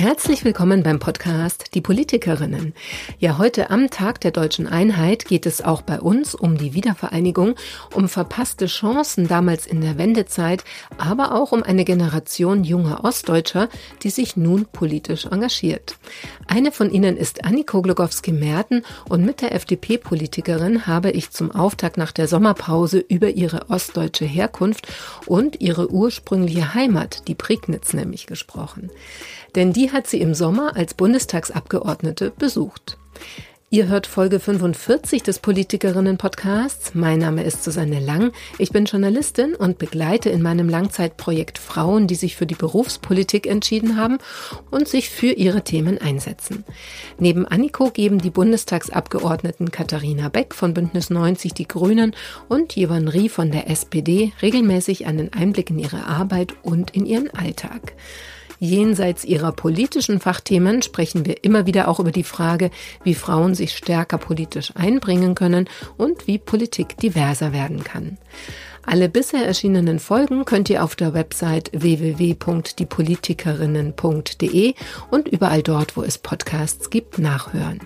Herzlich willkommen beim Podcast Die Politikerinnen. Ja, heute am Tag der deutschen Einheit geht es auch bei uns um die Wiedervereinigung, um verpasste Chancen damals in der Wendezeit, aber auch um eine Generation junger Ostdeutscher, die sich nun politisch engagiert. Eine von ihnen ist Anniko Glogowski-Merten und mit der FDP-Politikerin habe ich zum Auftakt nach der Sommerpause über ihre ostdeutsche Herkunft und ihre ursprüngliche Heimat, die Prignitz nämlich, gesprochen denn die hat sie im Sommer als Bundestagsabgeordnete besucht. Ihr hört Folge 45 des Politikerinnen-Podcasts. Mein Name ist Susanne Lang. Ich bin Journalistin und begleite in meinem Langzeitprojekt Frauen, die sich für die Berufspolitik entschieden haben und sich für ihre Themen einsetzen. Neben Anniko geben die Bundestagsabgeordneten Katharina Beck von Bündnis 90 Die Grünen und Jevan Rie von der SPD regelmäßig einen Einblick in ihre Arbeit und in ihren Alltag. Jenseits ihrer politischen Fachthemen sprechen wir immer wieder auch über die Frage, wie Frauen sich stärker politisch einbringen können und wie Politik diverser werden kann. Alle bisher erschienenen Folgen könnt ihr auf der Website www.diepolitikerinnen.de und überall dort, wo es Podcasts gibt, nachhören.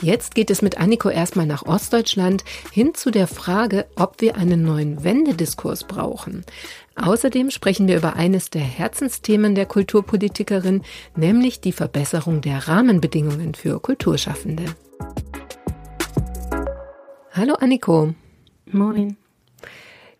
Jetzt geht es mit Anniko erstmal nach Ostdeutschland hin zu der Frage, ob wir einen neuen Wendediskurs brauchen. Außerdem sprechen wir über eines der Herzensthemen der Kulturpolitikerin, nämlich die Verbesserung der Rahmenbedingungen für Kulturschaffende. Hallo Anniko. Moin.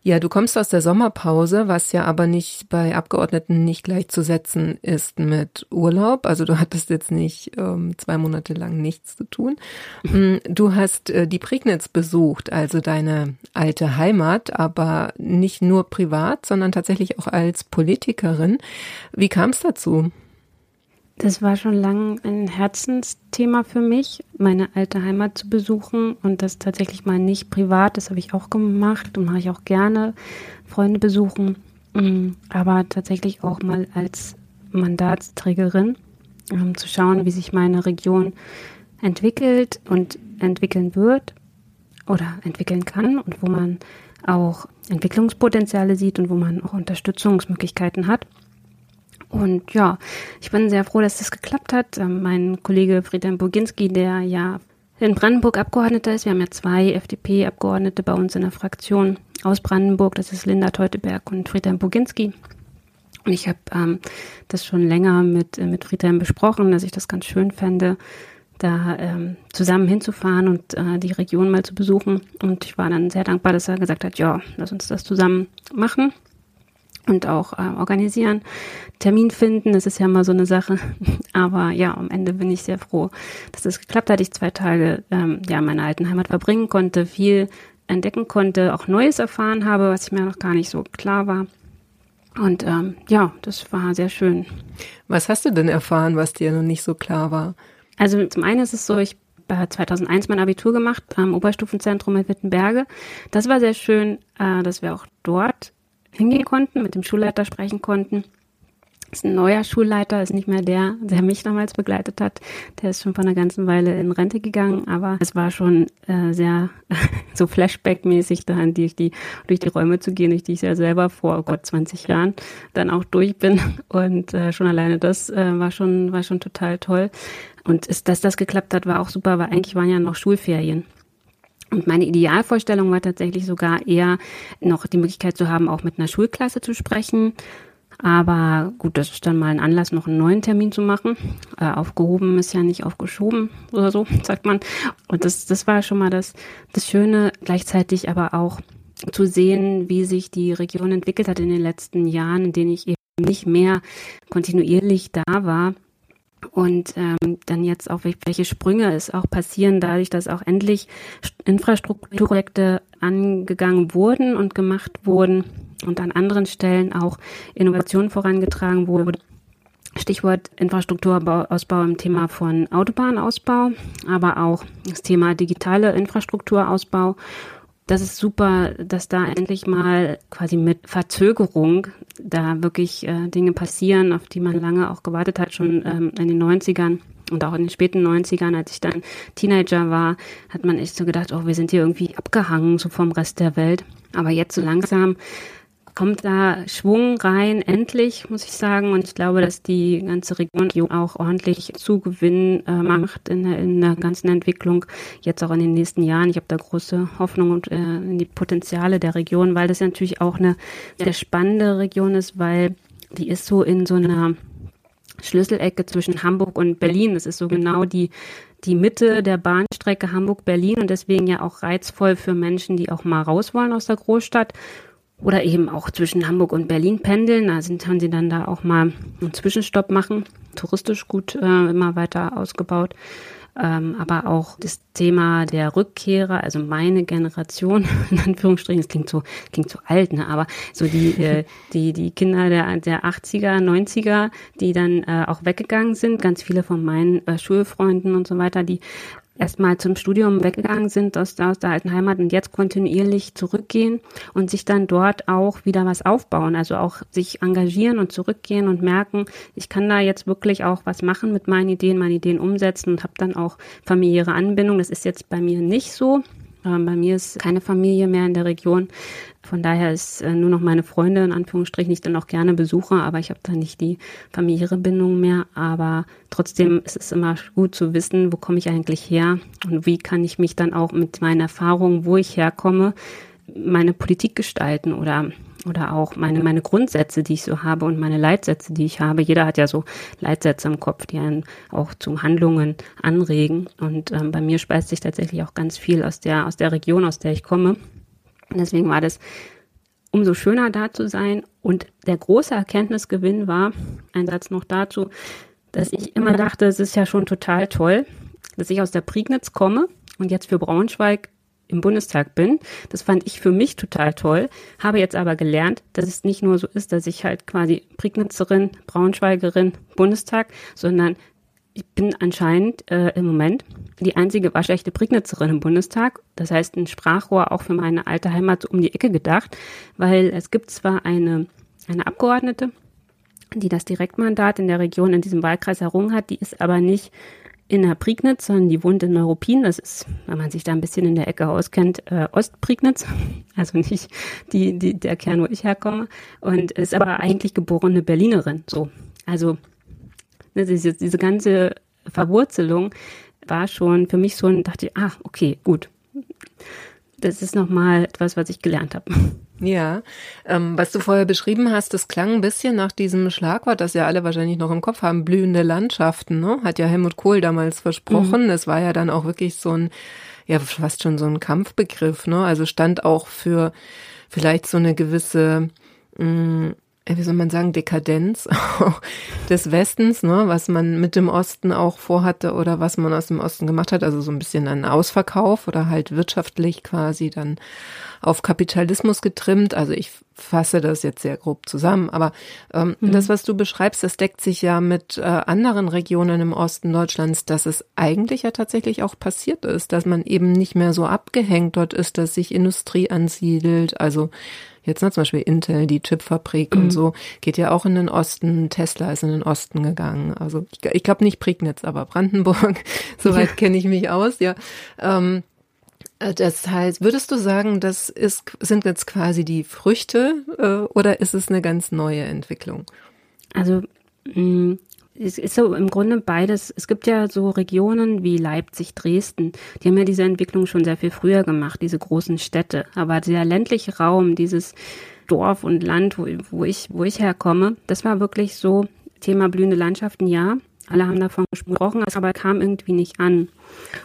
Ja, du kommst aus der Sommerpause, was ja aber nicht bei Abgeordneten nicht gleichzusetzen ist mit Urlaub. Also du hattest jetzt nicht ähm, zwei Monate lang nichts zu tun. Mm, du hast äh, die Prignitz besucht, also deine alte Heimat, aber nicht nur privat, sondern tatsächlich auch als Politikerin. Wie kam es dazu? Das war schon lange ein Herzensthema für mich, meine alte Heimat zu besuchen und das tatsächlich mal nicht privat, das habe ich auch gemacht und mache ich auch gerne, Freunde besuchen, mm, aber tatsächlich auch mal als Mandatsträgerin, um zu schauen, wie sich meine Region entwickelt und entwickeln wird oder entwickeln kann und wo man auch Entwicklungspotenziale sieht und wo man auch Unterstützungsmöglichkeiten hat. Und ja, ich bin sehr froh, dass das geklappt hat. Ähm, mein Kollege Friedhelm Boginski, der ja in Brandenburg Abgeordneter ist, wir haben ja zwei FDP-Abgeordnete bei uns in der Fraktion aus Brandenburg, das ist Linda Teuteberg und Friedhelm Boginski. Und ich habe ähm, das schon länger mit, äh, mit Friedhelm besprochen, dass ich das ganz schön fände, da ähm, zusammen hinzufahren und äh, die Region mal zu besuchen. Und ich war dann sehr dankbar, dass er gesagt hat, ja, lass uns das zusammen machen und auch äh, organisieren, Termin finden, das ist ja immer so eine Sache. Aber ja, am Ende bin ich sehr froh, dass es geklappt hat. Ich zwei Tage ähm, ja in meiner alten Heimat verbringen konnte, viel entdecken konnte, auch Neues erfahren habe, was mir noch gar nicht so klar war. Und ähm, ja, das war sehr schön. Was hast du denn erfahren, was dir noch nicht so klar war? Also zum einen ist es so, ich habe 2001 mein Abitur gemacht am Oberstufenzentrum in Wittenberge. Das war sehr schön, äh, dass wir auch dort hingehen konnten, mit dem Schulleiter sprechen konnten. Ist ein neuer Schulleiter, ist nicht mehr der, der mich damals begleitet hat. Der ist schon vor einer ganzen Weile in Rente gegangen, aber es war schon äh, sehr so Flashback-mäßig, da durch die, durch die Räume zu gehen, durch die ich ja selber vor oh Gott 20 Jahren dann auch durch bin. Und äh, schon alleine das äh, war schon, war schon total toll. Und ist, dass das geklappt hat, war auch super, weil eigentlich waren ja noch Schulferien. Und meine Idealvorstellung war tatsächlich sogar eher noch die Möglichkeit zu haben, auch mit einer Schulklasse zu sprechen. Aber gut, das ist dann mal ein Anlass, noch einen neuen Termin zu machen. Äh, aufgehoben ist ja nicht aufgeschoben oder so, sagt man. Und das, das war schon mal das, das Schöne, gleichzeitig aber auch zu sehen, wie sich die Region entwickelt hat in den letzten Jahren, in denen ich eben nicht mehr kontinuierlich da war und ähm, dann jetzt auch welche Sprünge es auch passieren, dadurch, dass auch endlich Infrastrukturprojekte angegangen wurden und gemacht wurden und an anderen Stellen auch Innovationen vorangetragen wurde. Stichwort Infrastrukturausbau im Thema von Autobahnausbau, aber auch das Thema digitale Infrastrukturausbau das ist super, dass da endlich mal quasi mit Verzögerung da wirklich äh, Dinge passieren, auf die man lange auch gewartet hat, schon ähm, in den 90ern und auch in den späten 90ern, als ich dann Teenager war, hat man echt so gedacht, oh, wir sind hier irgendwie abgehangen, so vom Rest der Welt. Aber jetzt so langsam kommt da Schwung rein, endlich, muss ich sagen. Und ich glaube, dass die ganze Region auch ordentlich Zugewinn äh, macht in der, in der ganzen Entwicklung, jetzt auch in den nächsten Jahren. Ich habe da große Hoffnung und, äh, in die Potenziale der Region, weil das ja natürlich auch eine sehr spannende Region ist, weil die ist so in so einer Schlüsselecke zwischen Hamburg und Berlin. Das ist so genau die die Mitte der Bahnstrecke Hamburg-Berlin und deswegen ja auch reizvoll für Menschen, die auch mal raus wollen aus der Großstadt oder eben auch zwischen Hamburg und Berlin pendeln. Da sind, haben sie dann da auch mal einen Zwischenstopp machen. Touristisch gut äh, immer weiter ausgebaut. Ähm, aber auch das Thema der Rückkehrer, also meine Generation, in Anführungsstrichen, das klingt so, klingt so alt, ne? aber so die, äh, die, die Kinder der, der 80er, 90er, die dann äh, auch weggegangen sind, ganz viele von meinen äh, Schulfreunden und so weiter, die erstmal zum Studium weggegangen sind aus, aus der alten Heimat und jetzt kontinuierlich zurückgehen und sich dann dort auch wieder was aufbauen, also auch sich engagieren und zurückgehen und merken, ich kann da jetzt wirklich auch was machen mit meinen Ideen, meine Ideen umsetzen und habe dann auch familiäre Anbindung. Das ist jetzt bei mir nicht so. Ähm, bei mir ist keine Familie mehr in der Region. Von daher ist äh, nur noch meine Freunde, in Anführungsstrichen, ich dann auch gerne besuche, aber ich habe da nicht die familiäre Bindung mehr. Aber trotzdem ist es immer gut zu wissen, wo komme ich eigentlich her und wie kann ich mich dann auch mit meinen Erfahrungen, wo ich herkomme, meine Politik gestalten oder oder auch meine, meine Grundsätze, die ich so habe und meine Leitsätze, die ich habe. Jeder hat ja so Leitsätze im Kopf, die einen auch zu Handlungen anregen. Und ähm, bei mir speist sich tatsächlich auch ganz viel aus der, aus der Region, aus der ich komme. Und deswegen war das umso schöner da zu sein. Und der große Erkenntnisgewinn war, ein Satz noch dazu, dass ich immer dachte, es ist ja schon total toll, dass ich aus der Prignitz komme und jetzt für Braunschweig im Bundestag bin. Das fand ich für mich total toll, habe jetzt aber gelernt, dass es nicht nur so ist, dass ich halt quasi Prignitzerin, Braunschweigerin, Bundestag, sondern ich bin anscheinend äh, im Moment die einzige waschechte Prignitzerin im Bundestag. Das heißt, ein Sprachrohr auch für meine alte Heimat so um die Ecke gedacht, weil es gibt zwar eine, eine Abgeordnete, die das Direktmandat in der Region in diesem Wahlkreis errungen hat, die ist aber nicht in der Prignitz, sondern die wohnt in Neuruppin. Das ist, wenn man sich da ein bisschen in der Ecke auskennt, äh, Ostprignitz. Also nicht die, die, der Kern, wo ich herkomme. Und ist aber eigentlich geborene Berlinerin. So. Also ne, diese, diese ganze Verwurzelung war schon für mich so ein, dachte ich, ah, okay, gut. Das ist nochmal etwas, was ich gelernt habe. Ja, ähm, was du vorher beschrieben hast, das klang ein bisschen nach diesem Schlagwort, das ja alle wahrscheinlich noch im Kopf haben, blühende Landschaften, ne? Hat ja Helmut Kohl damals versprochen. Mhm. Es war ja dann auch wirklich so ein, ja, fast schon so ein Kampfbegriff, ne? Also stand auch für vielleicht so eine gewisse, mh, mm, wie soll man sagen, Dekadenz des Westens, ne, was man mit dem Osten auch vorhatte oder was man aus dem Osten gemacht hat, also so ein bisschen ein Ausverkauf oder halt wirtschaftlich quasi dann auf Kapitalismus getrimmt. Also ich fasse das jetzt sehr grob zusammen, aber ähm, mhm. das, was du beschreibst, das deckt sich ja mit äh, anderen Regionen im Osten Deutschlands, dass es eigentlich ja tatsächlich auch passiert ist, dass man eben nicht mehr so abgehängt dort ist, dass sich Industrie ansiedelt. Also Jetzt ne, zum Beispiel Intel, die Chipfabrik mhm. und so, geht ja auch in den Osten. Tesla ist in den Osten gegangen. Also ich, ich glaube nicht Prignitz, aber Brandenburg. Soweit kenne ich mich aus, ja. Ähm, äh, das heißt, würdest du sagen, das ist, sind jetzt quasi die Früchte äh, oder ist es eine ganz neue Entwicklung? Also mh, mm, es ist so im Grunde beides. Es gibt ja so Regionen wie Leipzig, Dresden, die haben ja diese Entwicklung schon sehr viel früher gemacht, diese großen Städte. Aber der ländliche Raum, dieses Dorf und Land, wo, wo ich, wo ich herkomme, das war wirklich so Thema blühende Landschaften, ja. Alle haben davon gesprochen, aber kam irgendwie nicht an.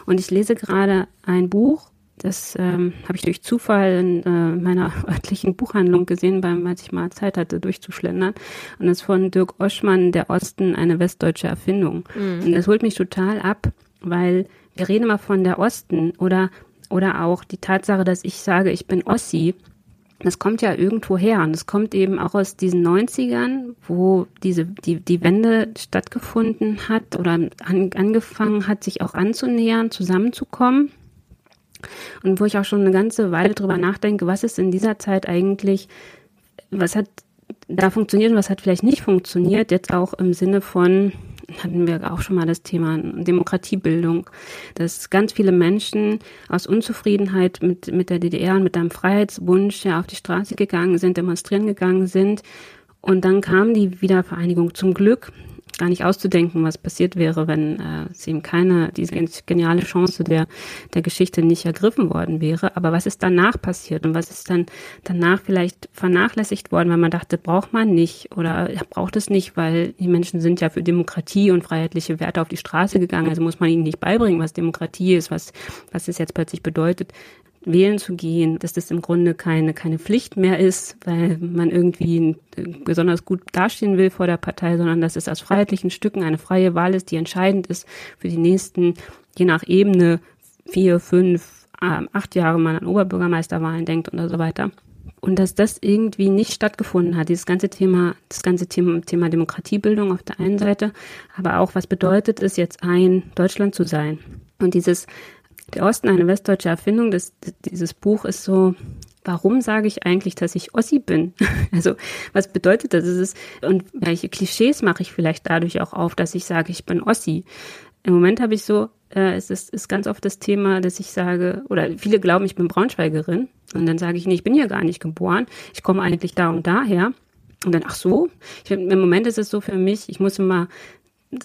Und ich lese gerade ein Buch das ähm, habe ich durch Zufall in äh, meiner örtlichen Buchhandlung gesehen, beim, als ich mal Zeit hatte, durchzuschlendern. Und das ist von Dirk Oschmann, Der Osten, eine westdeutsche Erfindung. Mhm. Und das holt mich total ab, weil wir reden immer von der Osten oder, oder auch die Tatsache, dass ich sage, ich bin Ossi. Das kommt ja irgendwo her und das kommt eben auch aus diesen 90ern, wo diese, die, die Wende stattgefunden hat oder an, angefangen hat, sich auch anzunähern, zusammenzukommen. Und wo ich auch schon eine ganze Weile drüber nachdenke, was ist in dieser Zeit eigentlich, was hat da funktioniert und was hat vielleicht nicht funktioniert, jetzt auch im Sinne von hatten wir auch schon mal das Thema Demokratiebildung, dass ganz viele Menschen aus Unzufriedenheit mit, mit der DDR und mit einem Freiheitswunsch ja auf die Straße gegangen sind, demonstrieren gegangen sind. Und dann kam die Wiedervereinigung zum Glück gar nicht auszudenken, was passiert wäre, wenn äh, es eben keine, diese geniale Chance der, der Geschichte nicht ergriffen worden wäre. Aber was ist danach passiert und was ist dann danach vielleicht vernachlässigt worden, weil man dachte, braucht man nicht oder braucht es nicht, weil die Menschen sind ja für Demokratie und freiheitliche Werte auf die Straße gegangen. Also muss man ihnen nicht beibringen, was Demokratie ist, was, was es jetzt plötzlich bedeutet wählen zu gehen, dass das im Grunde keine, keine Pflicht mehr ist, weil man irgendwie besonders gut dastehen will vor der Partei, sondern dass es aus freiheitlichen Stücken eine freie Wahl ist, die entscheidend ist für die nächsten, je nach Ebene, vier, fünf, ähm, acht Jahre man an Oberbürgermeisterwahlen denkt und so weiter. Und dass das irgendwie nicht stattgefunden hat, dieses ganze Thema, das ganze Thema, Thema Demokratiebildung auf der einen Seite, aber auch, was bedeutet es jetzt ein Deutschland zu sein? Und dieses der Osten, eine westdeutsche Erfindung, das, dieses Buch ist so, warum sage ich eigentlich, dass ich Ossi bin? Also, was bedeutet das? Ist, und welche Klischees mache ich vielleicht dadurch auch auf, dass ich sage, ich bin Ossi? Im Moment habe ich so, äh, es ist, ist ganz oft das Thema, dass ich sage, oder viele glauben, ich bin Braunschweigerin. Und dann sage ich, nee, ich bin hier gar nicht geboren. Ich komme eigentlich da und daher. Und dann, ach so, ich, im Moment ist es so für mich, ich muss immer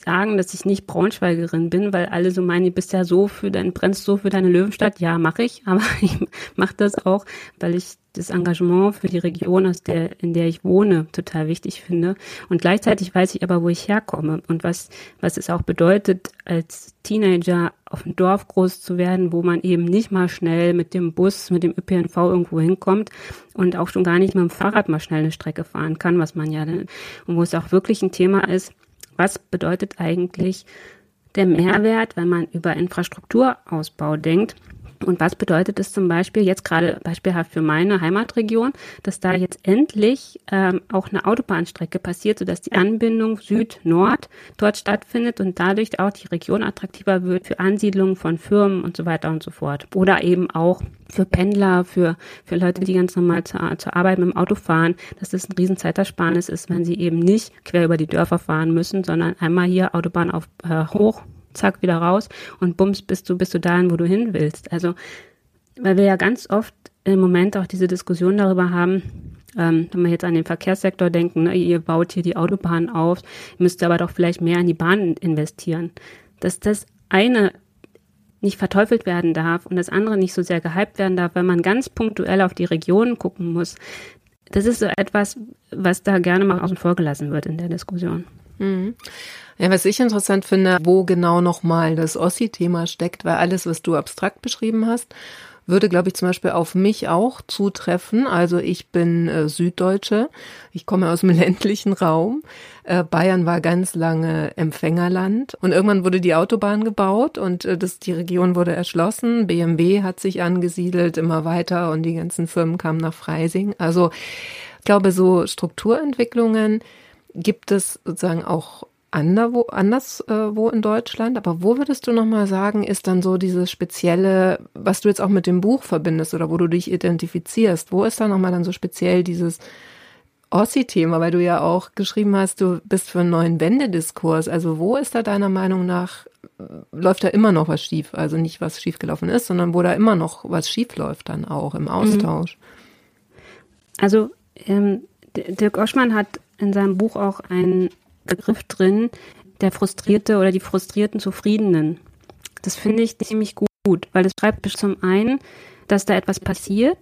sagen, dass ich nicht Braunschweigerin bin, weil alle so meinen, du bist ja so für dein, brennst so für deine Löwenstadt. Ja, mache ich, aber ich mache das auch, weil ich das Engagement für die Region, aus der, in der ich wohne, total wichtig finde. Und gleichzeitig weiß ich aber, wo ich herkomme und was, was es auch bedeutet, als Teenager auf dem Dorf groß zu werden, wo man eben nicht mal schnell mit dem Bus, mit dem ÖPNV irgendwo hinkommt und auch schon gar nicht mit dem Fahrrad mal schnell eine Strecke fahren kann, was man ja, und wo es auch wirklich ein Thema ist, was bedeutet eigentlich der Mehrwert, wenn man über Infrastrukturausbau denkt? Und was bedeutet es zum Beispiel jetzt gerade beispielhaft für meine Heimatregion, dass da jetzt endlich ähm, auch eine Autobahnstrecke passiert, sodass die Anbindung Süd-Nord dort stattfindet und dadurch auch die Region attraktiver wird für Ansiedlungen von Firmen und so weiter und so fort. Oder eben auch für Pendler, für, für Leute, die ganz normal zur, zur Arbeit mit dem Auto fahren, dass das ein Riesenzeitersparnis ist, wenn sie eben nicht quer über die Dörfer fahren müssen, sondern einmal hier Autobahn auf äh, hoch zack, wieder raus und bums, bist du, bist du dahin, wo du hin willst. Also, weil wir ja ganz oft im Moment auch diese Diskussion darüber haben, ähm, wenn wir jetzt an den Verkehrssektor denken, ne, ihr baut hier die Autobahn auf, müsst aber doch vielleicht mehr in die Bahn investieren. Dass das eine nicht verteufelt werden darf und das andere nicht so sehr gehypt werden darf, weil man ganz punktuell auf die Regionen gucken muss. Das ist so etwas, was da gerne mal außen vor gelassen wird in der Diskussion. Ja, was ich interessant finde, wo genau nochmal das Ossi-Thema steckt, weil alles, was du abstrakt beschrieben hast, würde, glaube ich, zum Beispiel auf mich auch zutreffen. Also ich bin äh, Süddeutsche, ich komme aus dem ländlichen Raum. Äh, Bayern war ganz lange Empfängerland und irgendwann wurde die Autobahn gebaut und äh, das, die Region wurde erschlossen. BMW hat sich angesiedelt immer weiter und die ganzen Firmen kamen nach Freising. Also ich glaube, so Strukturentwicklungen gibt es sozusagen auch anderwo, anders äh, in Deutschland. Aber wo würdest du nochmal sagen, ist dann so dieses spezielle, was du jetzt auch mit dem Buch verbindest oder wo du dich identifizierst? Wo ist da nochmal dann so speziell dieses Ossi-Thema, weil du ja auch geschrieben hast, du bist für einen neuen Wendediskurs. Also wo ist da deiner Meinung nach, läuft da immer noch was schief? Also nicht, was schiefgelaufen ist, sondern wo da immer noch was schief läuft dann auch im Austausch. Also ähm, Dirk Oschmann hat in seinem Buch auch einen Begriff drin, der Frustrierte oder die frustrierten Zufriedenen. Das finde ich ziemlich gut, weil es schreibt zum einen, dass da etwas passiert,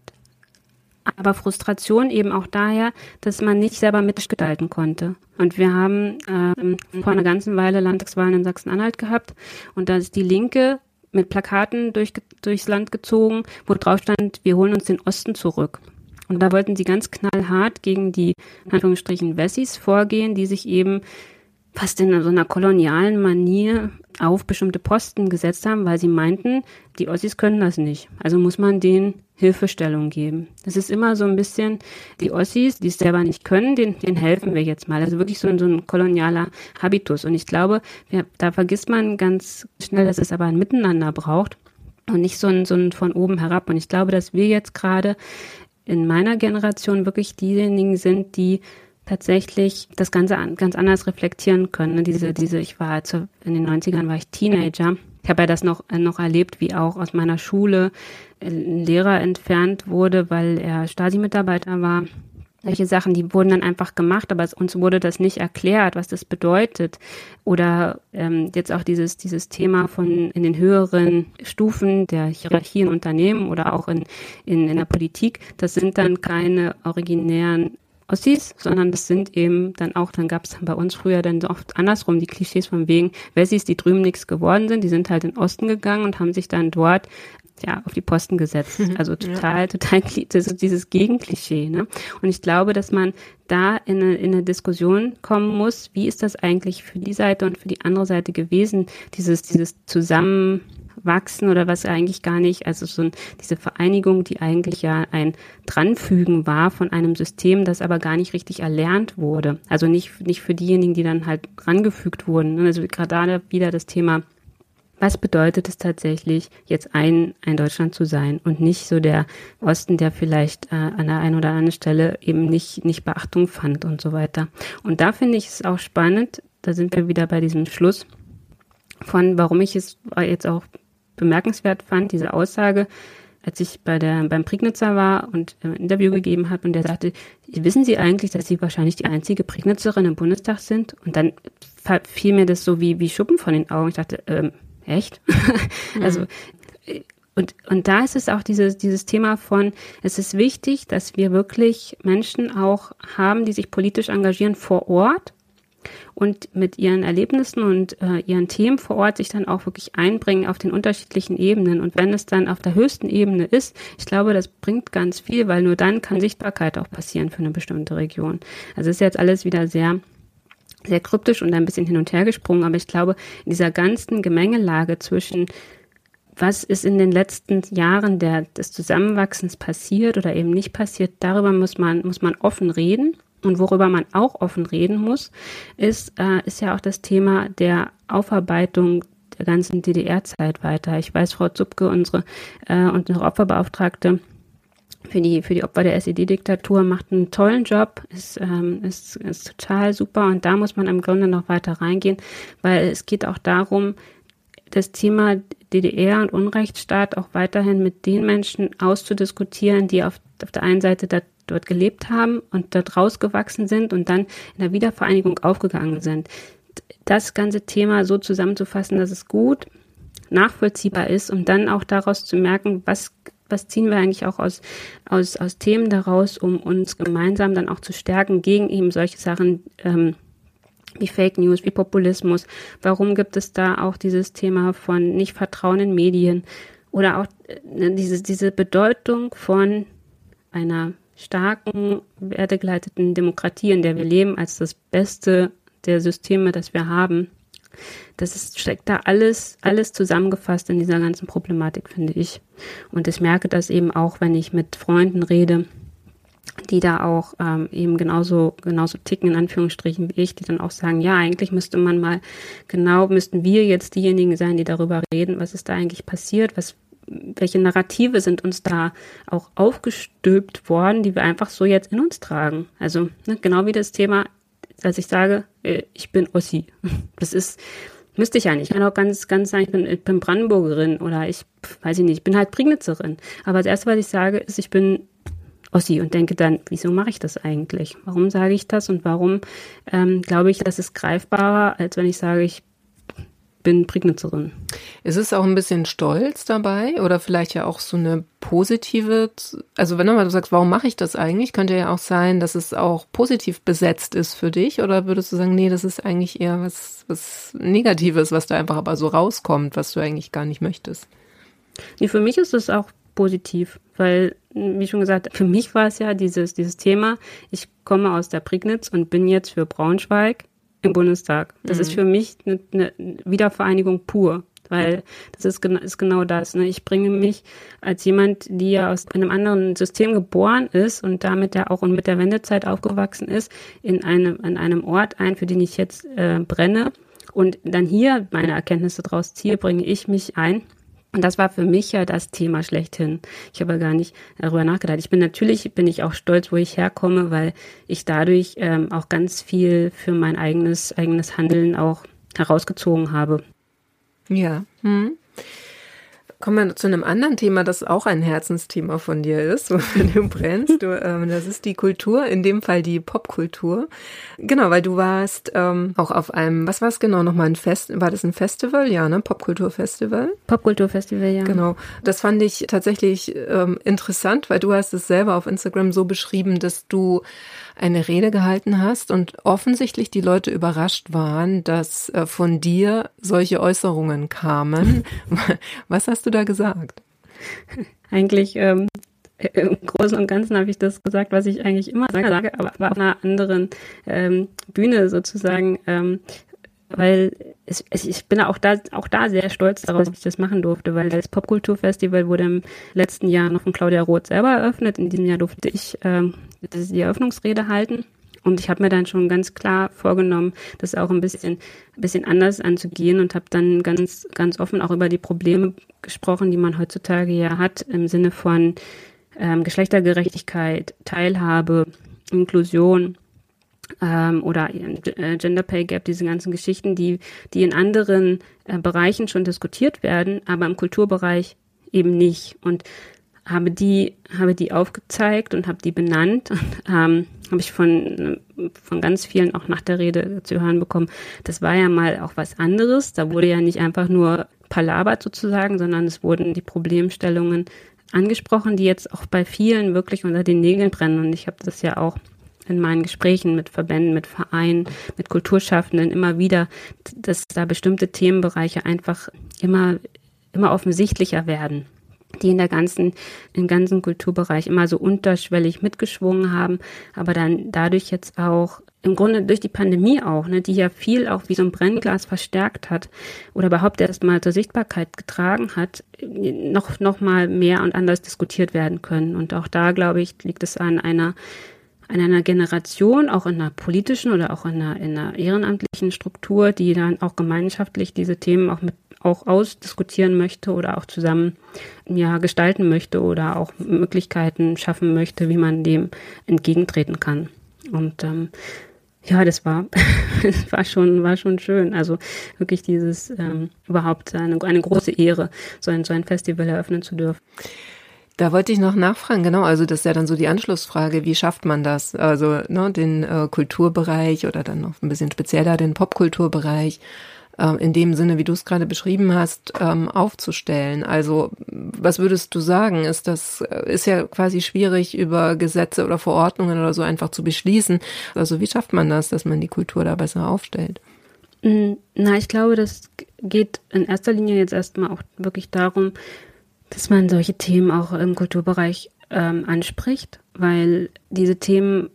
aber Frustration eben auch daher, dass man nicht selber mitgestalten konnte. Und wir haben ähm, vor einer ganzen Weile Landtagswahlen in Sachsen-Anhalt gehabt und da ist die Linke mit Plakaten durch, durchs Land gezogen, wo drauf stand, wir holen uns den Osten zurück. Und da wollten sie ganz knallhart gegen die, in Anführungsstrichen, Wessis vorgehen, die sich eben fast in so einer kolonialen Manier auf bestimmte Posten gesetzt haben, weil sie meinten, die Ossis können das nicht. Also muss man denen Hilfestellung geben. Das ist immer so ein bisschen, die Ossis, die es selber nicht können, denen, denen helfen wir jetzt mal. Also wirklich so, so ein kolonialer Habitus. Und ich glaube, wir, da vergisst man ganz schnell, dass es aber ein Miteinander braucht und nicht so ein, so ein von oben herab. Und ich glaube, dass wir jetzt gerade in meiner Generation wirklich diejenigen sind, die tatsächlich das Ganze an, ganz anders reflektieren können. Ne? Diese, diese, ich war also in den 90ern war ich Teenager. Ich habe ja das noch, äh, noch erlebt, wie auch aus meiner Schule ein Lehrer entfernt wurde, weil er Stasi-Mitarbeiter war. Solche Sachen, die wurden dann einfach gemacht, aber uns wurde das nicht erklärt, was das bedeutet. Oder ähm, jetzt auch dieses, dieses Thema von in den höheren Stufen der Hierarchie in Unternehmen oder auch in, in, in der Politik, das sind dann keine originären Ossis, sondern das sind eben dann auch, dann gab es bei uns früher dann oft andersrum die Klischees von wegen Wessis, die drüben nichts geworden sind, die sind halt in den Osten gegangen und haben sich dann dort ja, auf die Posten gesetzt. Mhm. Also total, ja. total das dieses Gegenklischee. Ne? Und ich glaube, dass man da in eine, in eine Diskussion kommen muss, wie ist das eigentlich für die Seite und für die andere Seite gewesen, dieses, dieses Zusammenwachsen oder was eigentlich gar nicht, also so ein, diese Vereinigung, die eigentlich ja ein Dranfügen war von einem System, das aber gar nicht richtig erlernt wurde. Also nicht, nicht für diejenigen, die dann halt rangefügt wurden. Also gerade da wieder das Thema was bedeutet es tatsächlich, jetzt ein, ein Deutschland zu sein und nicht so der Osten, der vielleicht äh, an der einen oder anderen Stelle eben nicht, nicht Beachtung fand und so weiter. Und da finde ich es auch spannend, da sind wir wieder bei diesem Schluss von, warum ich es jetzt auch bemerkenswert fand, diese Aussage, als ich bei der, beim Prignitzer war und ein Interview gegeben habe und der sagte, wissen Sie eigentlich, dass Sie wahrscheinlich die einzige Prignitzerin im Bundestag sind? Und dann fiel mir das so wie, wie Schuppen von den Augen. Ich dachte, ähm, Echt? Mhm. Also und, und da ist es auch dieses, dieses Thema von, es ist wichtig, dass wir wirklich Menschen auch haben, die sich politisch engagieren vor Ort und mit ihren Erlebnissen und äh, ihren Themen vor Ort sich dann auch wirklich einbringen auf den unterschiedlichen Ebenen. Und wenn es dann auf der höchsten Ebene ist, ich glaube, das bringt ganz viel, weil nur dann kann Sichtbarkeit auch passieren für eine bestimmte Region. Also ist jetzt alles wieder sehr sehr kryptisch und ein bisschen hin und her gesprungen, aber ich glaube, in dieser ganzen Gemengelage zwischen was ist in den letzten Jahren der, des Zusammenwachsens passiert oder eben nicht passiert, darüber muss man, muss man offen reden. Und worüber man auch offen reden muss, ist, äh, ist ja auch das Thema der Aufarbeitung der ganzen DDR-Zeit weiter. Ich weiß, Frau Zupke, unsere, äh, unsere Opferbeauftragte, für die, für die Opfer der SED-Diktatur, macht einen tollen Job, ist, ähm, ist, ist total super und da muss man im Grunde noch weiter reingehen, weil es geht auch darum, das Thema DDR und Unrechtsstaat auch weiterhin mit den Menschen auszudiskutieren, die auf, auf der einen Seite da, dort gelebt haben und dort rausgewachsen sind und dann in der Wiedervereinigung aufgegangen sind. Das ganze Thema so zusammenzufassen, dass es gut nachvollziehbar ist und dann auch daraus zu merken, was was ziehen wir eigentlich auch aus, aus, aus Themen daraus, um uns gemeinsam dann auch zu stärken gegen eben solche Sachen ähm, wie Fake News, wie Populismus. Warum gibt es da auch dieses Thema von Nichtvertrauen in Medien oder auch äh, diese, diese Bedeutung von einer starken, wertegeleiteten Demokratie, in der wir leben, als das Beste der Systeme, das wir haben. Das ist, steckt da alles, alles zusammengefasst in dieser ganzen Problematik, finde ich. Und ich merke das eben auch, wenn ich mit Freunden rede, die da auch ähm, eben genauso, genauso ticken, in Anführungsstrichen, wie ich, die dann auch sagen, ja, eigentlich müsste man mal genau, müssten wir jetzt diejenigen sein, die darüber reden, was ist da eigentlich passiert, was, welche Narrative sind uns da auch aufgestülpt worden, die wir einfach so jetzt in uns tragen. Also ne, genau wie das Thema als ich sage, äh, ich bin Ossi. Das ist, müsste ich ja nicht. Ich kann auch ganz, ganz sagen, ich bin, ich bin Brandenburgerin oder ich, weiß ich nicht, ich bin halt Prignitzerin. Aber das erste, was ich sage, ist, ich bin Ossi und denke dann, wieso mache ich das eigentlich? Warum sage ich das und warum ähm, glaube ich, das ist greifbarer, als wenn ich sage, ich bin Prignitzerin. Ist es auch ein bisschen Stolz dabei oder vielleicht ja auch so eine positive, also wenn du mal sagst, warum mache ich das eigentlich, könnte ja auch sein, dass es auch positiv besetzt ist für dich oder würdest du sagen, nee, das ist eigentlich eher was, was Negatives, was da einfach aber so rauskommt, was du eigentlich gar nicht möchtest? Nee, für mich ist es auch positiv, weil, wie schon gesagt, für mich war es ja dieses, dieses Thema, ich komme aus der Prignitz und bin jetzt für Braunschweig im Bundestag. Das mhm. ist für mich eine, eine Wiedervereinigung pur weil das ist, ist genau das. Ne? Ich bringe mich als jemand, die ja aus einem anderen System geboren ist und damit ja auch und mit der Wendezeit aufgewachsen ist, in einem, an einem Ort ein, für den ich jetzt äh, brenne und dann hier meine Erkenntnisse draus ziehe, bringe ich mich ein Und das war für mich ja das Thema schlechthin. Ich habe gar nicht darüber nachgedacht. Ich bin natürlich, bin ich auch stolz, wo ich herkomme, weil ich dadurch ähm, auch ganz viel für mein eigenes, eigenes Handeln auch herausgezogen habe. Ja. Hm. Kommen wir zu einem anderen Thema, das auch ein Herzensthema von dir ist, wofür du brennst. Du, ähm, das ist die Kultur, in dem Fall die Popkultur. Genau, weil du warst ähm, auch auf einem, was war es genau nochmal, ein Fest, war das ein Festival? Ja, ne? Popkulturfestival? Popkulturfestival, ja. Genau. Das fand ich tatsächlich ähm, interessant, weil du hast es selber auf Instagram so beschrieben, dass du eine Rede gehalten hast und offensichtlich die Leute überrascht waren, dass äh, von dir solche Äußerungen kamen. Was hast du da gesagt? Eigentlich ähm, im Großen und Ganzen habe ich das gesagt, was ich eigentlich immer sage, aber auf einer anderen ähm, Bühne sozusagen, ähm, weil es, es, ich bin auch da, auch da sehr stolz darauf, dass ich das machen durfte, weil das Popkulturfestival wurde im letzten Jahr noch von Claudia Roth selber eröffnet. In diesem Jahr durfte ich ähm, die Eröffnungsrede halten. Und ich habe mir dann schon ganz klar vorgenommen, das auch ein bisschen, ein bisschen anders anzugehen und habe dann ganz, ganz offen auch über die Probleme gesprochen, die man heutzutage ja hat im Sinne von ähm, Geschlechtergerechtigkeit, Teilhabe, Inklusion ähm, oder äh, Gender Pay Gap, diese ganzen Geschichten, die, die in anderen äh, Bereichen schon diskutiert werden, aber im Kulturbereich eben nicht. Und habe die, habe die aufgezeigt und habe die benannt und ähm, habe ich von, von ganz vielen auch nach der Rede zu hören bekommen, das war ja mal auch was anderes. Da wurde ja nicht einfach nur palabert sozusagen, sondern es wurden die Problemstellungen angesprochen, die jetzt auch bei vielen wirklich unter den Nägeln brennen. Und ich habe das ja auch in meinen Gesprächen mit Verbänden, mit Vereinen, mit Kulturschaffenden immer wieder, dass da bestimmte Themenbereiche einfach immer, immer offensichtlicher werden die in der ganzen, im ganzen Kulturbereich immer so unterschwellig mitgeschwungen haben, aber dann dadurch jetzt auch im Grunde durch die Pandemie auch, ne, die ja viel auch wie so ein Brennglas verstärkt hat oder überhaupt erst mal zur Sichtbarkeit getragen hat, noch, noch mal mehr und anders diskutiert werden können. Und auch da, glaube ich, liegt es an einer an einer Generation, auch in einer politischen oder auch in einer, in einer ehrenamtlichen Struktur, die dann auch gemeinschaftlich diese Themen auch mit auch ausdiskutieren möchte oder auch zusammen ja gestalten möchte oder auch Möglichkeiten schaffen möchte, wie man dem entgegentreten kann. Und ähm, ja, das war, das war schon, war schon schön. Also wirklich dieses ähm, überhaupt eine, eine große Ehre, so ein, so ein Festival eröffnen zu dürfen. Da wollte ich noch nachfragen, genau, also das ist ja dann so die Anschlussfrage, wie schafft man das? Also ne, den äh, Kulturbereich oder dann noch ein bisschen spezieller den Popkulturbereich äh, in dem Sinne, wie du es gerade beschrieben hast, ähm, aufzustellen. Also was würdest du sagen? Ist das äh, ist ja quasi schwierig über Gesetze oder Verordnungen oder so einfach zu beschließen. Also wie schafft man das, dass man die Kultur da besser aufstellt? Mm, na, ich glaube, das geht in erster Linie jetzt erstmal auch wirklich darum, dass man solche Themen auch im Kulturbereich ähm, anspricht, weil diese Themen,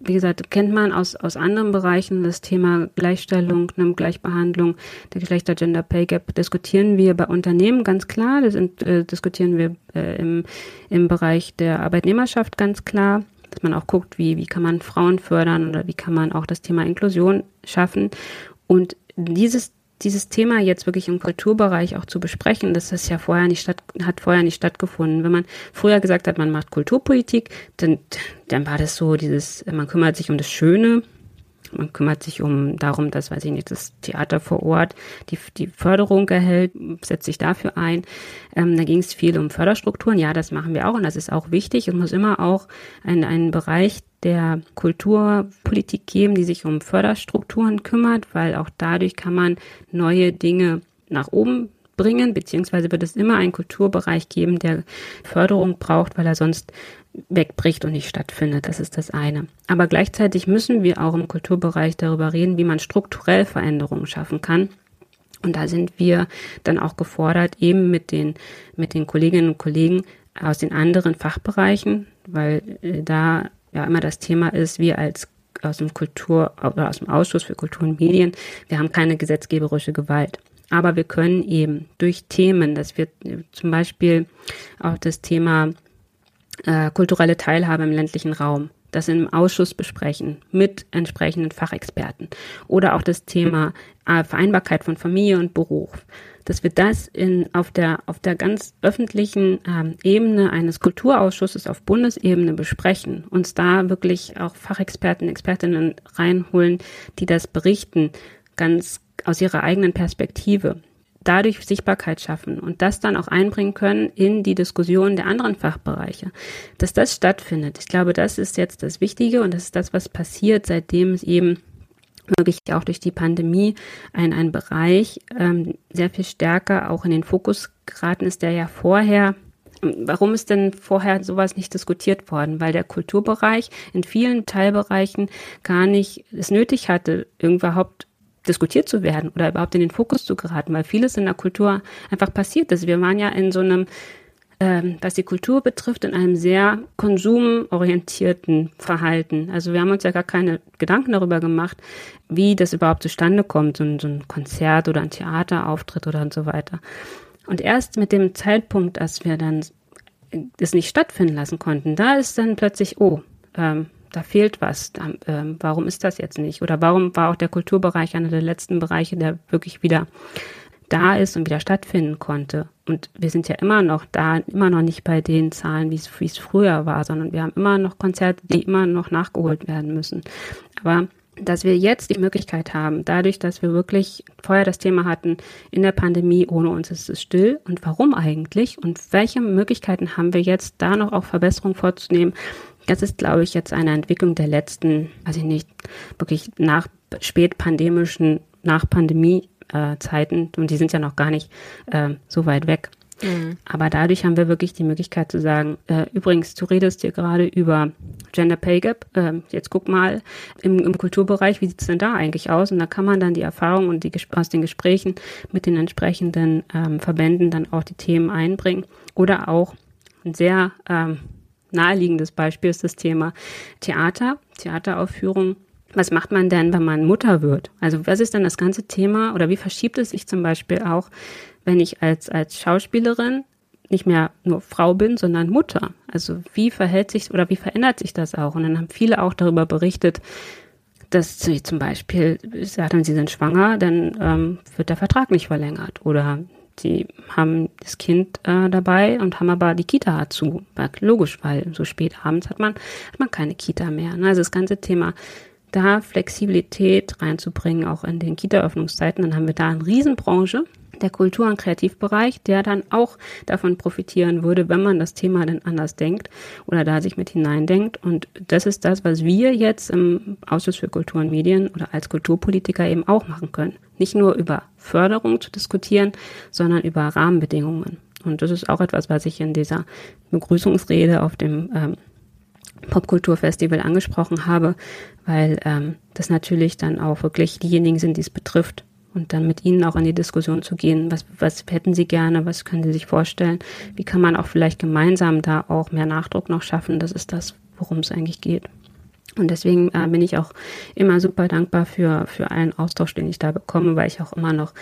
wie gesagt, kennt man aus, aus anderen Bereichen. Das Thema Gleichstellung, ne, Gleichbehandlung, der Geschlechter Gender Pay Gap diskutieren wir bei Unternehmen ganz klar. Das äh, diskutieren wir äh, im, im Bereich der Arbeitnehmerschaft ganz klar dass man auch guckt, wie, wie kann man Frauen fördern oder wie kann man auch das Thema Inklusion schaffen. Und dieses dieses Thema jetzt wirklich im Kulturbereich auch zu besprechen, das ist ja vorher nicht statt, hat vorher nicht stattgefunden. Wenn man früher gesagt hat, man macht Kulturpolitik, dann, dann war das so dieses, man kümmert sich um das Schöne, man kümmert sich um darum, dass, weiß ich nicht, das Theater vor Ort die, die Förderung erhält, setzt sich dafür ein. Ähm, da ging es viel um Förderstrukturen. Ja, das machen wir auch und das ist auch wichtig. Es muss immer auch ein, ein Bereich der Kulturpolitik geben, die sich um Förderstrukturen kümmert, weil auch dadurch kann man neue Dinge nach oben bringen, beziehungsweise wird es immer einen Kulturbereich geben, der Förderung braucht, weil er sonst wegbricht und nicht stattfindet. Das ist das eine. Aber gleichzeitig müssen wir auch im Kulturbereich darüber reden, wie man strukturell Veränderungen schaffen kann. Und da sind wir dann auch gefordert, eben mit den, mit den Kolleginnen und Kollegen aus den anderen Fachbereichen, weil äh, da ja immer das Thema ist, wir als aus dem Kultur oder aus dem Ausschuss für Kultur und Medien, wir haben keine gesetzgeberische Gewalt. Aber wir können eben durch Themen, dass wir zum Beispiel auch das Thema äh, kulturelle Teilhabe im ländlichen Raum, das im Ausschuss besprechen mit entsprechenden Fachexperten. Oder auch das Thema äh, Vereinbarkeit von Familie und Beruf. dass wir das in, auf, der, auf der ganz öffentlichen ähm, Ebene eines Kulturausschusses auf Bundesebene besprechen, uns da wirklich auch Fachexperten, Expertinnen reinholen, die das berichten, ganz aus ihrer eigenen Perspektive dadurch Sichtbarkeit schaffen und das dann auch einbringen können in die Diskussion der anderen Fachbereiche, dass das stattfindet. Ich glaube, das ist jetzt das Wichtige und das ist das, was passiert, seitdem es eben wirklich auch durch die Pandemie ein, ein Bereich ähm, sehr viel stärker auch in den Fokus geraten ist, der ja vorher Warum ist denn vorher sowas nicht diskutiert worden? Weil der Kulturbereich in vielen Teilbereichen gar nicht es nötig hatte, überhaupt diskutiert zu werden oder überhaupt in den Fokus zu geraten, weil vieles in der Kultur einfach passiert ist. Wir waren ja in so einem ähm, was die Kultur betrifft, in einem sehr konsumorientierten Verhalten. Also wir haben uns ja gar keine Gedanken darüber gemacht, wie das überhaupt zustande kommt, so ein, so ein Konzert oder ein Theaterauftritt oder und so weiter. Und erst mit dem Zeitpunkt, als wir dann es nicht stattfinden lassen konnten, da ist dann plötzlich, oh, ähm, da fehlt was. Ähm, warum ist das jetzt nicht? Oder warum war auch der Kulturbereich einer der letzten Bereiche, der wirklich wieder da ist und wieder stattfinden konnte. Und wir sind ja immer noch da, immer noch nicht bei den Zahlen, wie es früher war, sondern wir haben immer noch Konzerte, die immer noch nachgeholt werden müssen. Aber dass wir jetzt die Möglichkeit haben, dadurch, dass wir wirklich vorher das Thema hatten, in der Pandemie, ohne uns ist es still. Und warum eigentlich? Und welche Möglichkeiten haben wir jetzt, da noch auch Verbesserungen vorzunehmen? Das ist, glaube ich, jetzt eine Entwicklung der letzten, weiß ich nicht, wirklich nach spätpandemischen, nach Pandemie äh, Zeiten und die sind ja noch gar nicht äh, so weit weg. Mhm. Aber dadurch haben wir wirklich die Möglichkeit zu sagen, äh, übrigens, du redest hier gerade über Gender Pay Gap. Äh, jetzt guck mal im, im Kulturbereich, wie sieht's denn da eigentlich aus? Und da kann man dann die Erfahrung und die aus den Gesprächen mit den entsprechenden ähm, Verbänden dann auch die Themen einbringen. Oder auch ein sehr ähm, naheliegendes Beispiel ist das Thema Theater, Theateraufführung was macht man denn, wenn man Mutter wird? Also was ist dann das ganze Thema oder wie verschiebt es sich zum Beispiel auch, wenn ich als, als Schauspielerin nicht mehr nur Frau bin, sondern Mutter? Also wie verhält sich oder wie verändert sich das auch? Und dann haben viele auch darüber berichtet, dass sie zum Beispiel sagen, sie sind schwanger, dann ähm, wird der Vertrag nicht verlängert. Oder sie haben das Kind äh, dabei und haben aber die Kita zu. Logisch, weil so spät abends hat man, hat man keine Kita mehr. Ne? Also das ganze Thema da Flexibilität reinzubringen, auch in den Kita-Öffnungszeiten, dann haben wir da eine Riesenbranche, der Kultur- und Kreativbereich, der dann auch davon profitieren würde, wenn man das Thema dann anders denkt oder da sich mit hineindenkt. Und das ist das, was wir jetzt im Ausschuss für Kultur und Medien oder als Kulturpolitiker eben auch machen können. Nicht nur über Förderung zu diskutieren, sondern über Rahmenbedingungen. Und das ist auch etwas, was ich in dieser Begrüßungsrede auf dem ähm, Popkulturfestival angesprochen habe, weil ähm, das natürlich dann auch wirklich diejenigen sind, die es betrifft und dann mit ihnen auch in die Diskussion zu gehen. Was, was hätten sie gerne? Was können sie sich vorstellen? Wie kann man auch vielleicht gemeinsam da auch mehr Nachdruck noch schaffen? Das ist das, worum es eigentlich geht. Und deswegen äh, bin ich auch immer super dankbar für, für allen Austausch, den ich da bekomme, weil ich auch immer noch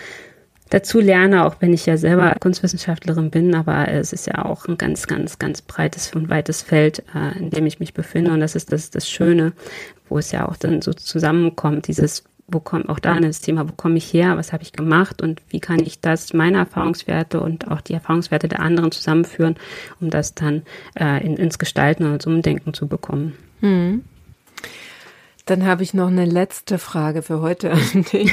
dazu lerne, auch wenn ich ja selber Kunstwissenschaftlerin bin, aber es ist ja auch ein ganz, ganz, ganz breites und weites Feld, äh, in dem ich mich befinde. Und das ist das, das Schöne, wo es ja auch dann so zusammenkommt, dieses wo kommt auch da das Thema, wo komme ich her, was habe ich gemacht und wie kann ich das, meine Erfahrungswerte und auch die Erfahrungswerte der anderen zusammenführen, um das dann äh, in, ins Gestalten und ins Umdenken zu bekommen. Mhm. Dann habe ich noch eine letzte Frage für heute Die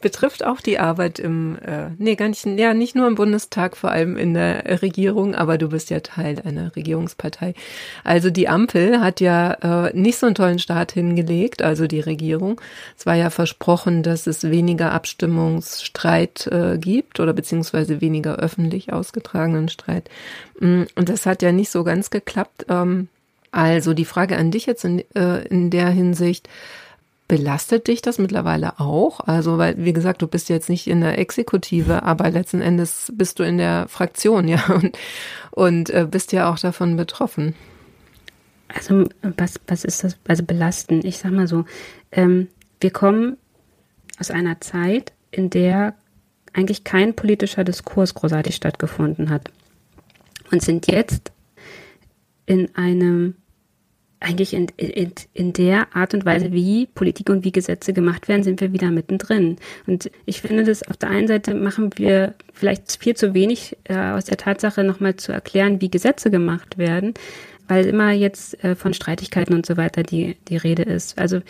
betrifft auch die Arbeit im, äh, nee, gar nicht, ja, nicht nur im Bundestag, vor allem in der Regierung, aber du bist ja Teil einer Regierungspartei. Also die Ampel hat ja äh, nicht so einen tollen Start hingelegt, also die Regierung. Es war ja versprochen, dass es weniger Abstimmungsstreit äh, gibt oder beziehungsweise weniger öffentlich ausgetragenen Streit. Mm, und das hat ja nicht so ganz geklappt. Ähm, also die Frage an dich jetzt in, äh, in der Hinsicht, belastet dich das mittlerweile auch? Also, weil, wie gesagt, du bist jetzt nicht in der Exekutive, aber letzten Endes bist du in der Fraktion, ja, und, und äh, bist ja auch davon betroffen. Also, was, was ist das? Also belasten. Ich sag mal so, ähm, wir kommen aus einer Zeit, in der eigentlich kein politischer Diskurs großartig stattgefunden hat. Und sind jetzt in einem eigentlich in, in, in der Art und Weise, wie Politik und wie Gesetze gemacht werden, sind wir wieder mittendrin. Und ich finde, das auf der einen Seite machen wir vielleicht viel zu wenig äh, aus der Tatsache nochmal zu erklären, wie Gesetze gemacht werden, weil immer jetzt äh, von Streitigkeiten und so weiter die, die Rede ist. Also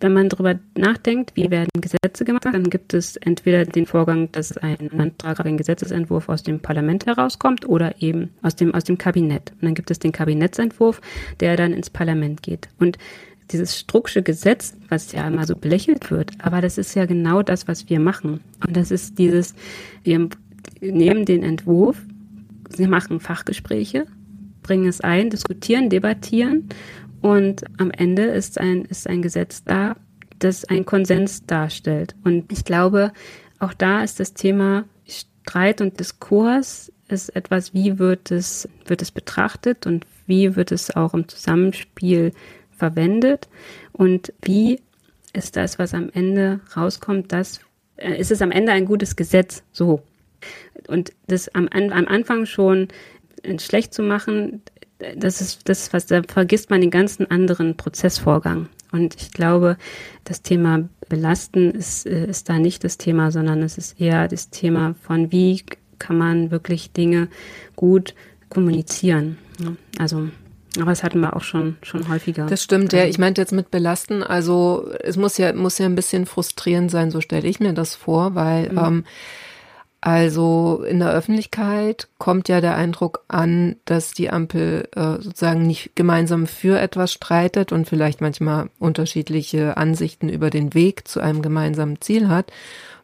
wenn man darüber nachdenkt, wie werden Gesetze gemacht, dann gibt es entweder den Vorgang, dass ein Antrag, ein Gesetzesentwurf aus dem Parlament herauskommt oder eben aus dem, aus dem Kabinett. Und dann gibt es den Kabinettsentwurf, der dann ins Parlament geht. Und dieses Strucksche Gesetz, was ja immer so belächelt wird, aber das ist ja genau das, was wir machen. Und das ist dieses, wir nehmen den Entwurf, sie machen Fachgespräche, bringen es ein, diskutieren, debattieren und am Ende ist ein, ist ein Gesetz da, das einen Konsens darstellt. Und ich glaube, auch da ist das Thema Streit und Diskurs ist etwas, wie wird es, wird es betrachtet und wie wird es auch im Zusammenspiel verwendet und wie ist das, was am Ende rauskommt, das äh, ist es am Ende ein gutes Gesetz, so. Und das am, am Anfang schon schlecht zu machen, das ist das, was da vergisst man den ganzen anderen Prozessvorgang. Und ich glaube, das Thema Belasten ist, äh, ist da nicht das Thema, sondern es ist eher das Thema von wie kann man wirklich Dinge gut kommunizieren. Also aber das hatten wir auch schon, schon häufiger. Das stimmt, ja. Ich meinte jetzt mit belasten. Also es muss ja, muss ja ein bisschen frustrierend sein, so stelle ich mir das vor, weil mhm. ähm, also in der Öffentlichkeit kommt ja der Eindruck an, dass die Ampel äh, sozusagen nicht gemeinsam für etwas streitet und vielleicht manchmal unterschiedliche Ansichten über den Weg zu einem gemeinsamen Ziel hat,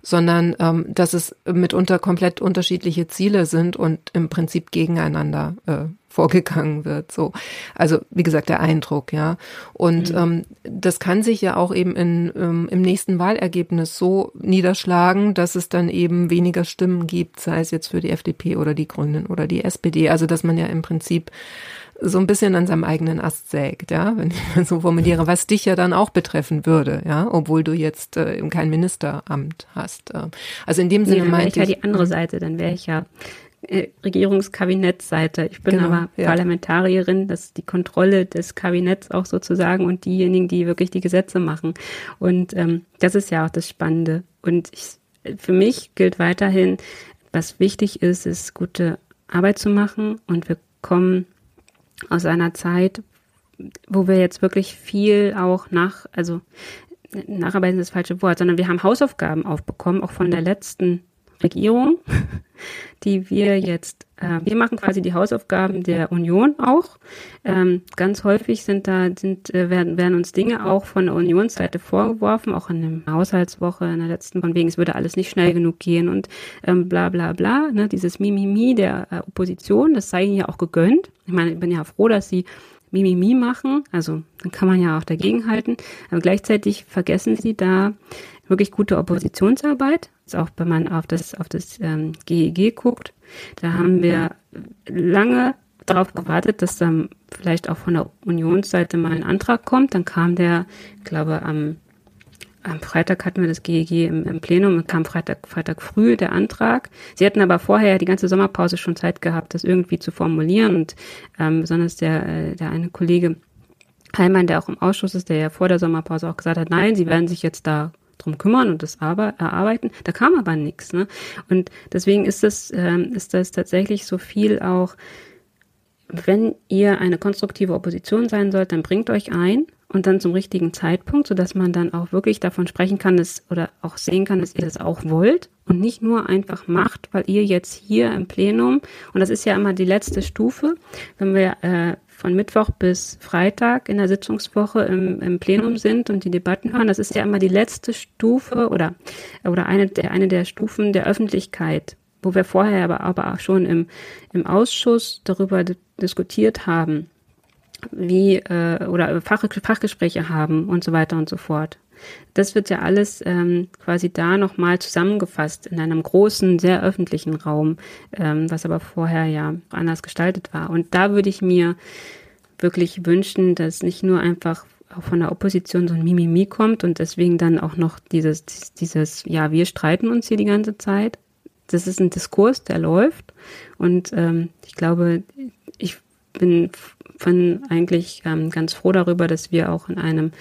sondern ähm, dass es mitunter komplett unterschiedliche Ziele sind und im Prinzip gegeneinander äh, vorgegangen wird. So, also wie gesagt der Eindruck, ja. Und mhm. ähm, das kann sich ja auch eben in, ähm, im nächsten Wahlergebnis so niederschlagen, dass es dann eben weniger Stimmen gibt, sei es jetzt für die FDP oder die Grünen oder die SPD. Also dass man ja im Prinzip so ein bisschen an seinem eigenen Ast sägt, ja, wenn ich mal so formuliere, was dich ja dann auch betreffen würde, ja, obwohl du jetzt äh, kein Ministeramt hast. Äh. Also in dem Sinne nee, meinte ich ja die andere Seite, dann wäre ich ja äh, Regierungskabinettsseite. Ich bin genau, aber ja. Parlamentarierin, das ist die Kontrolle des Kabinetts auch sozusagen und diejenigen, die wirklich die Gesetze machen. Und ähm, das ist ja auch das Spannende. Und ich, für mich gilt weiterhin, was wichtig ist, ist gute Arbeit zu machen. Und wir kommen aus einer Zeit, wo wir jetzt wirklich viel auch nach, also nacharbeiten ist das falsche Wort, sondern wir haben Hausaufgaben aufbekommen, auch von der letzten Regierung, die wir jetzt, äh, wir machen quasi die Hausaufgaben der Union auch. Ähm, ganz häufig sind da, sind, äh, werden, werden uns Dinge auch von der Unionsseite vorgeworfen, auch in der Haushaltswoche, in der letzten, von wegen, es würde alles nicht schnell genug gehen und ähm, bla bla bla. Ne? Dieses Mimimi der äh, Opposition, das sei ihnen ja auch gegönnt. Ich meine, ich bin ja froh, dass sie Mimimi machen, also dann kann man ja auch dagegenhalten, aber gleichzeitig vergessen sie da wirklich gute Oppositionsarbeit. Also auch wenn man auf das, auf das ähm, GEG guckt, da haben wir lange darauf gewartet, dass dann vielleicht auch von der Unionsseite mal ein Antrag kommt. Dann kam der, ich glaube, am, am Freitag hatten wir das GEG im, im Plenum und kam Freitag, Freitag früh der Antrag. Sie hätten aber vorher die ganze Sommerpause schon Zeit gehabt, das irgendwie zu formulieren und ähm, besonders der, äh, der eine Kollege Heimann, der auch im Ausschuss ist, der ja vor der Sommerpause auch gesagt hat, nein, sie werden sich jetzt da drum kümmern und das erarbeiten. Da kam aber nichts. Ne? Und deswegen ist das, ähm, ist das tatsächlich so viel auch, wenn ihr eine konstruktive Opposition sein sollt, dann bringt euch ein und dann zum richtigen Zeitpunkt, sodass man dann auch wirklich davon sprechen kann, dass, oder auch sehen kann, dass ihr das auch wollt und nicht nur einfach macht, weil ihr jetzt hier im Plenum, und das ist ja immer die letzte Stufe, wenn wir äh, von Mittwoch bis Freitag in der Sitzungswoche im, im Plenum sind und die Debatten hören. Das ist ja immer die letzte Stufe oder, oder eine, der, eine der Stufen der Öffentlichkeit, wo wir vorher aber, aber auch schon im, im Ausschuss darüber diskutiert haben, wie äh, oder Fach, Fachgespräche haben und so weiter und so fort. Das wird ja alles ähm, quasi da nochmal zusammengefasst in einem großen, sehr öffentlichen Raum, ähm, was aber vorher ja anders gestaltet war. Und da würde ich mir wirklich wünschen, dass nicht nur einfach auch von der Opposition so ein Mimimi kommt und deswegen dann auch noch dieses, dieses, ja, wir streiten uns hier die ganze Zeit. Das ist ein Diskurs, der läuft. Und ähm, ich glaube, ich bin bin eigentlich ähm, ganz froh darüber, dass wir auch in einem,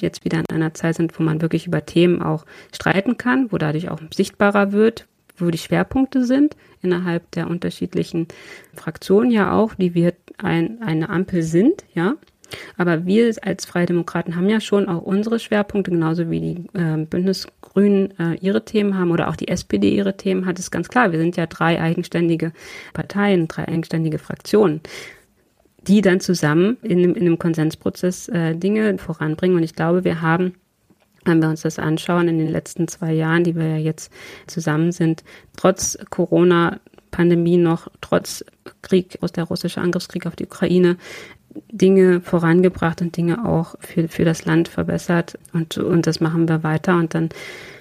jetzt wieder in einer Zeit sind, wo man wirklich über Themen auch streiten kann, wo dadurch auch sichtbarer wird, wo die Schwerpunkte sind innerhalb der unterschiedlichen Fraktionen ja auch, die wir ein, eine Ampel sind, ja. Aber wir als Freie Demokraten haben ja schon auch unsere Schwerpunkte, genauso wie die äh, Bündnisgrünen äh, ihre Themen haben oder auch die SPD ihre Themen hat, ist ganz klar. Wir sind ja drei eigenständige Parteien, drei eigenständige Fraktionen die dann zusammen in, in einem Konsensprozess äh, Dinge voranbringen. Und ich glaube, wir haben wenn wir uns das anschauen, in den letzten zwei Jahren, die wir ja jetzt zusammen sind, trotz Corona, Pandemie noch, trotz Krieg aus der russischen Angriffskrieg auf die Ukraine, Dinge vorangebracht und Dinge auch für, für das Land verbessert. Und, und das machen wir weiter. Und dann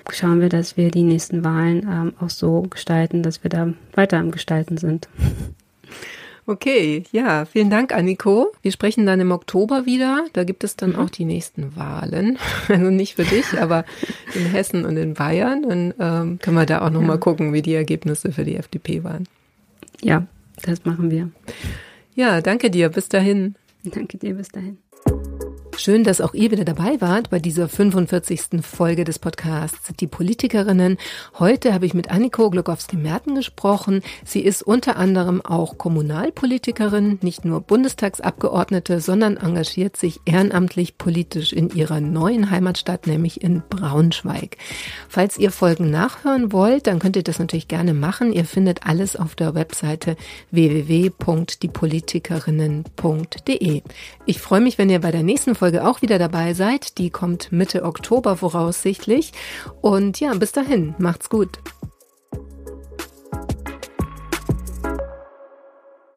schauen wir, dass wir die nächsten Wahlen ähm, auch so gestalten, dass wir da weiter am Gestalten sind. Okay, ja, vielen Dank, Anniko. Wir sprechen dann im Oktober wieder. Da gibt es dann mhm. auch die nächsten Wahlen. Also nicht für dich, aber in Hessen und in Bayern. Dann ähm, können wir da auch nochmal ja. gucken, wie die Ergebnisse für die FDP waren. Ja, das machen wir. Ja, danke dir. Bis dahin. Danke dir. Bis dahin. Schön, dass auch ihr wieder dabei wart bei dieser 45. Folge des Podcasts Die Politikerinnen. Heute habe ich mit Anniko Glukowski-Merten gesprochen. Sie ist unter anderem auch Kommunalpolitikerin, nicht nur Bundestagsabgeordnete, sondern engagiert sich ehrenamtlich politisch in ihrer neuen Heimatstadt, nämlich in Braunschweig. Falls ihr Folgen nachhören wollt, dann könnt ihr das natürlich gerne machen. Ihr findet alles auf der Webseite www.diepolitikerinnen.de. Ich freue mich, wenn ihr bei der nächsten Folge Folge auch wieder dabei seid. Die kommt Mitte Oktober voraussichtlich. Und ja, bis dahin, macht's gut.